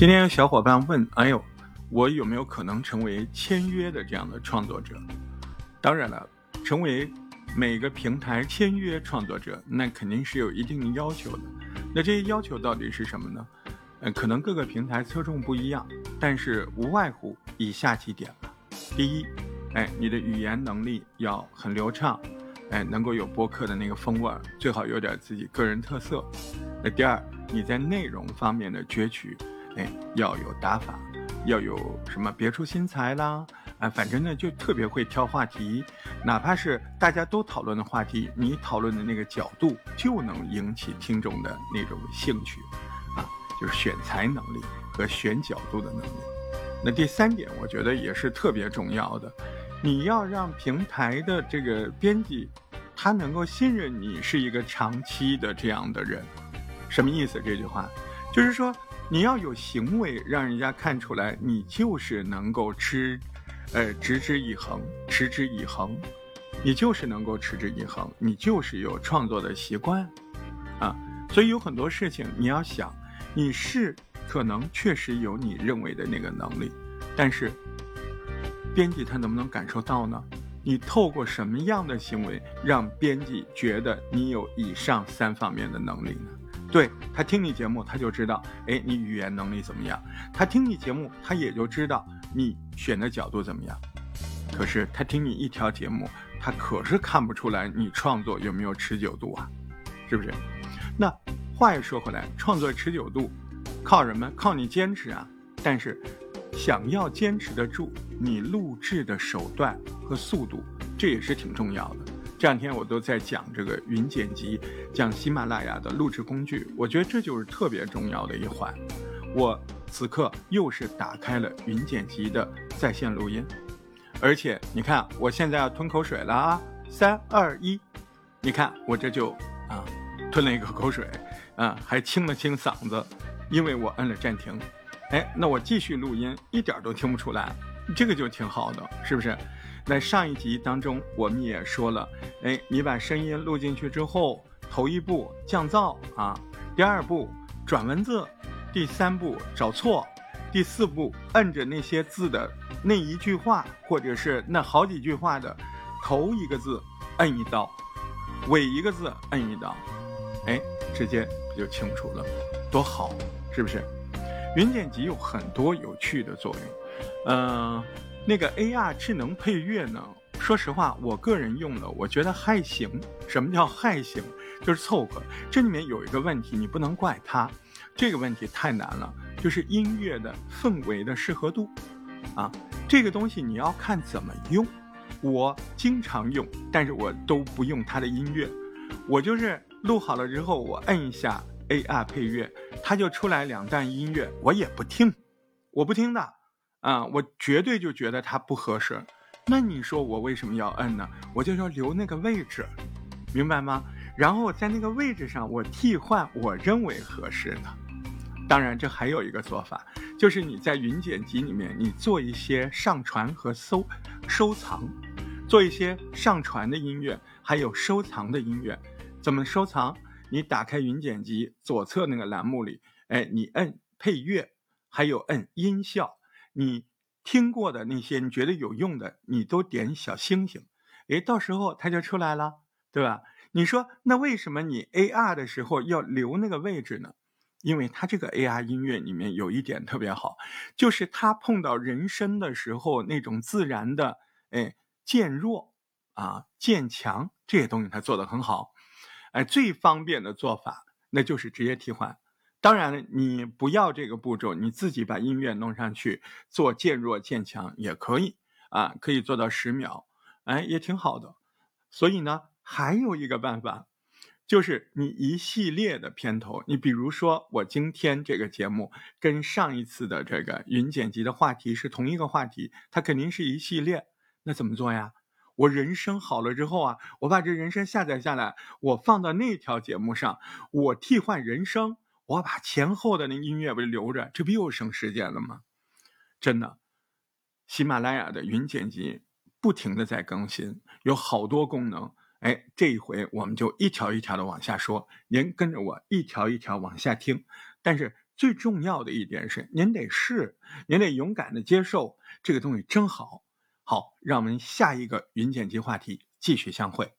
今天有小伙伴问：“哎呦，我有没有可能成为签约的这样的创作者？”当然了，成为每个平台签约创作者，那肯定是有一定的要求的。那这些要求到底是什么呢？呃，可能各个平台侧重不一样，但是无外乎以下几点吧。第一，哎，你的语言能力要很流畅，哎，能够有播客的那个风味儿，最好有点自己个人特色。那第二，你在内容方面的攫取。哎，要有打法，要有什么别出心裁啦，啊，反正呢就特别会挑话题，哪怕是大家都讨论的话题，你讨论的那个角度就能引起听众的那种兴趣，啊，就是选材能力和选角度的能力。那第三点，我觉得也是特别重要的，你要让平台的这个编辑，他能够信任你是一个长期的这样的人，什么意思？这句话就是说。你要有行为，让人家看出来你就是能够持，呃，持之以恒，持之以恒，你就是能够持之以恒，你就是有创作的习惯，啊，所以有很多事情你要想，你是可能确实有你认为的那个能力，但是编辑他能不能感受到呢？你透过什么样的行为让编辑觉得你有以上三方面的能力呢？对他听你节目，他就知道，哎，你语言能力怎么样？他听你节目，他也就知道你选的角度怎么样。可是他听你一条节目，他可是看不出来你创作有没有持久度啊，是不是？那话又说回来，创作持久度靠什么？靠你坚持啊。但是想要坚持得住，你录制的手段和速度，这也是挺重要的。这两天我都在讲这个云剪辑，讲喜马拉雅的录制工具，我觉得这就是特别重要的一环。我此刻又是打开了云剪辑的在线录音，而且你看，我现在要吞口水了啊！三二一，你看我这就啊吞了一口口水，啊还清了清嗓子，因为我摁了暂停。哎，那我继续录音，一点都听不出来，这个就挺好的，是不是？在上一集当中，我们也说了，哎，你把声音录进去之后，头一步降噪啊，第二步转文字，第三步找错，第四步摁着那些字的那一句话，或者是那好几句话的头一个字摁一刀，尾一个字摁一刀，哎，直接就清楚了，多好，是不是？云剪辑有很多有趣的作用，嗯。那个 AR 智能配乐呢？说实话，我个人用的，我觉得还行。什么叫还行？就是凑合。这里面有一个问题，你不能怪它，这个问题太难了，就是音乐的氛围的适合度，啊，这个东西你要看怎么用。我经常用，但是我都不用它的音乐，我就是录好了之后，我摁一下 AR 配乐，它就出来两段音乐，我也不听，我不听的。啊，我绝对就觉得它不合适，那你说我为什么要摁呢？我就要留那个位置，明白吗？然后在那个位置上我替换我认为合适的。当然，这还有一个做法，就是你在云剪辑里面，你做一些上传和搜收藏，做一些上传的音乐，还有收藏的音乐。怎么收藏？你打开云剪辑左侧那个栏目里，哎，你摁配乐，还有摁音效。你听过的那些，你觉得有用的，你都点小星星，诶，到时候它就出来了，对吧？你说那为什么你 AR 的时候要留那个位置呢？因为它这个 AR 音乐里面有一点特别好，就是它碰到人声的时候那种自然的，哎，渐弱啊，渐强这些东西它做的很好，哎，最方便的做法那就是直接替换。当然，你不要这个步骤，你自己把音乐弄上去做渐弱渐强也可以啊，可以做到十秒，哎，也挺好的。所以呢，还有一个办法，就是你一系列的片头，你比如说我今天这个节目跟上一次的这个云剪辑的话题是同一个话题，它肯定是一系列。那怎么做呀？我人声好了之后啊，我把这人声下载下来，我放到那条节目上，我替换人声。我把前后的那音乐不就留着，这不又省时间了吗？真的，喜马拉雅的云剪辑不停的在更新，有好多功能。哎，这一回我们就一条一条的往下说，您跟着我一条一条往下听。但是最重要的一点是，您得试，您得勇敢的接受这个东西真好。好，让我们下一个云剪辑话题继续相会。